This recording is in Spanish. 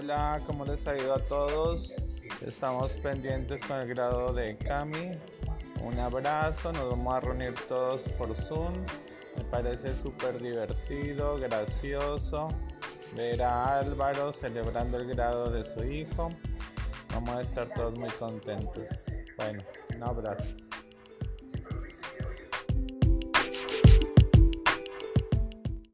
Hola, ¿cómo les ha ido a todos? Estamos pendientes con el grado de Cami. Un abrazo, nos vamos a reunir todos por Zoom. Me parece súper divertido, gracioso ver a Álvaro celebrando el grado de su hijo. Vamos a estar todos muy contentos. Bueno, un abrazo.